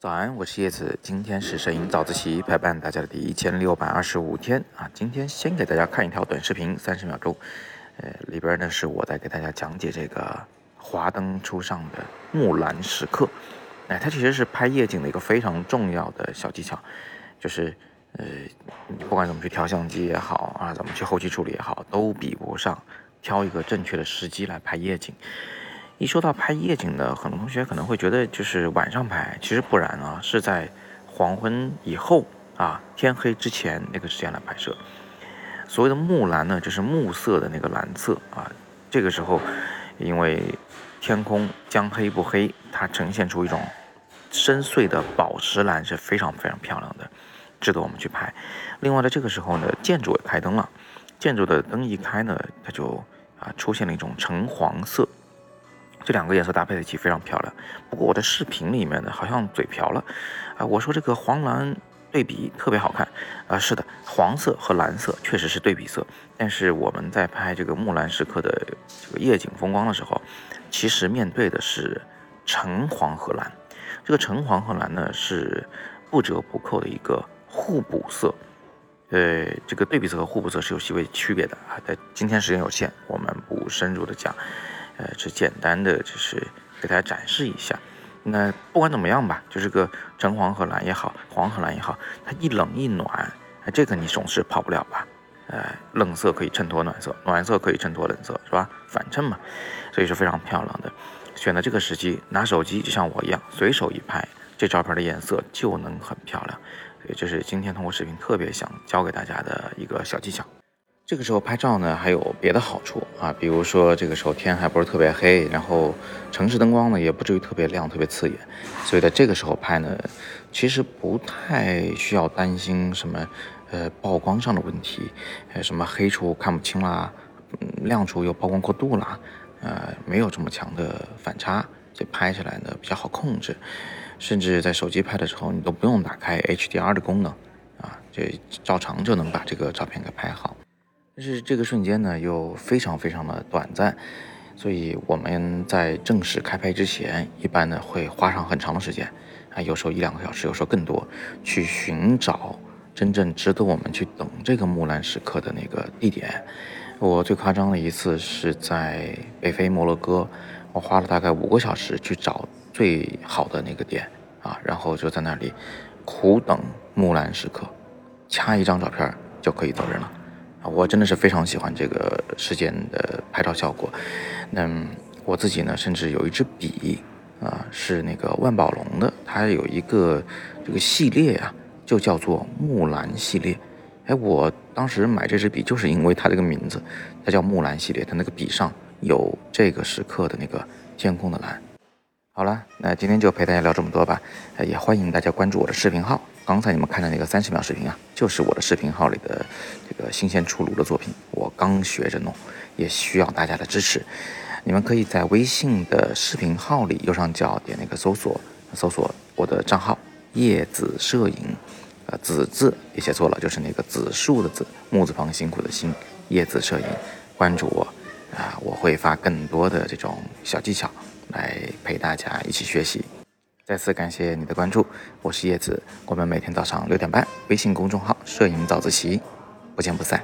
早安，我是叶子，今天是摄影早自习陪伴大家的第一千六百二十五天啊。今天先给大家看一条短视频，三十秒钟，呃，里边呢是我在给大家讲解这个华灯初上的木兰时刻。哎，它其实是拍夜景的一个非常重要的小技巧，就是呃，你不管怎么去调相机也好啊，怎么去后期处理也好，都比不上挑一个正确的时机来拍夜景。一说到拍夜景呢，很多同学可能会觉得就是晚上拍，其实不然啊，是在黄昏以后啊，天黑之前那个时间来拍摄。所谓的木蓝呢，就是暮色的那个蓝色啊，这个时候因为天空将黑不黑，它呈现出一种。深邃的宝石蓝是非常非常漂亮的，值得我们去拍。另外，在这个时候呢，建筑也开灯了，建筑的灯一开呢，它就啊出现了一种橙黄色，这两个颜色搭配在一起非常漂亮。不过我的视频里面呢，好像嘴瓢了啊，我说这个黄蓝对比特别好看啊，是的，黄色和蓝色确实是对比色，但是我们在拍这个木兰时刻的这个夜景风光的时候，其实面对的是橙黄和蓝。这个橙黄和蓝呢是不折不扣的一个互补色，呃，这个对比色和互补色是有细微区别的啊。在今天时间有限，我们不深入的讲，呃，只简单的就是给大家展示一下。那不管怎么样吧，就是个橙黄和蓝也好，黄和蓝也好，它一冷一暖，这个你总是跑不了吧？呃，冷色可以衬托暖色，暖色可以衬托冷色，是吧？反衬嘛，所以是非常漂亮的。选的这个时机，拿手机就像我一样，随手一拍，这照片的颜色就能很漂亮。所以这是今天通过视频特别想教给大家的一个小技巧。这个时候拍照呢，还有别的好处啊，比如说这个时候天还不是特别黑，然后城市灯光呢也不至于特别亮、特别刺眼，所以在这个时候拍呢，其实不太需要担心什么呃曝光上的问题，呃什么黑处看不清啦，亮处又曝光过度啦。呃，没有这么强的反差，这拍起来呢比较好控制，甚至在手机拍的时候，你都不用打开 HDR 的功能，啊，这照常就能把这个照片给拍好。但是这个瞬间呢又非常非常的短暂，所以我们在正式开拍之前，一般呢会花上很长的时间，啊，有时候一两个小时，有时候更多，去寻找真正值得我们去等这个木兰时刻的那个地点。我最夸张的一次是在北非摩洛哥，我花了大概五个小时去找最好的那个点啊，然后就在那里苦等木兰时刻，掐一张照片就可以走人了！我真的是非常喜欢这个事件的拍照效果。那我自己呢，甚至有一支笔啊，是那个万宝龙的，它有一个这个系列啊，就叫做木兰系列。哎，我当时买这支笔就是因为它这个名字，它叫木兰系列，它那个笔上有这个时刻的那个天空的蓝。好了，那今天就陪大家聊这么多吧。也欢迎大家关注我的视频号。刚才你们看的那个三十秒视频啊，就是我的视频号里的这个新鲜出炉的作品，我刚学着弄，也需要大家的支持。你们可以在微信的视频号里右上角点那个搜索，搜索我的账号叶子摄影。呃，子字也写错了，就是那个子树的子，木字旁辛苦的辛，叶子摄影，关注我啊，我会发更多的这种小技巧来陪大家一起学习。再次感谢你的关注，我是叶子，我们每天早上六点半，微信公众号摄影早自习，不见不散。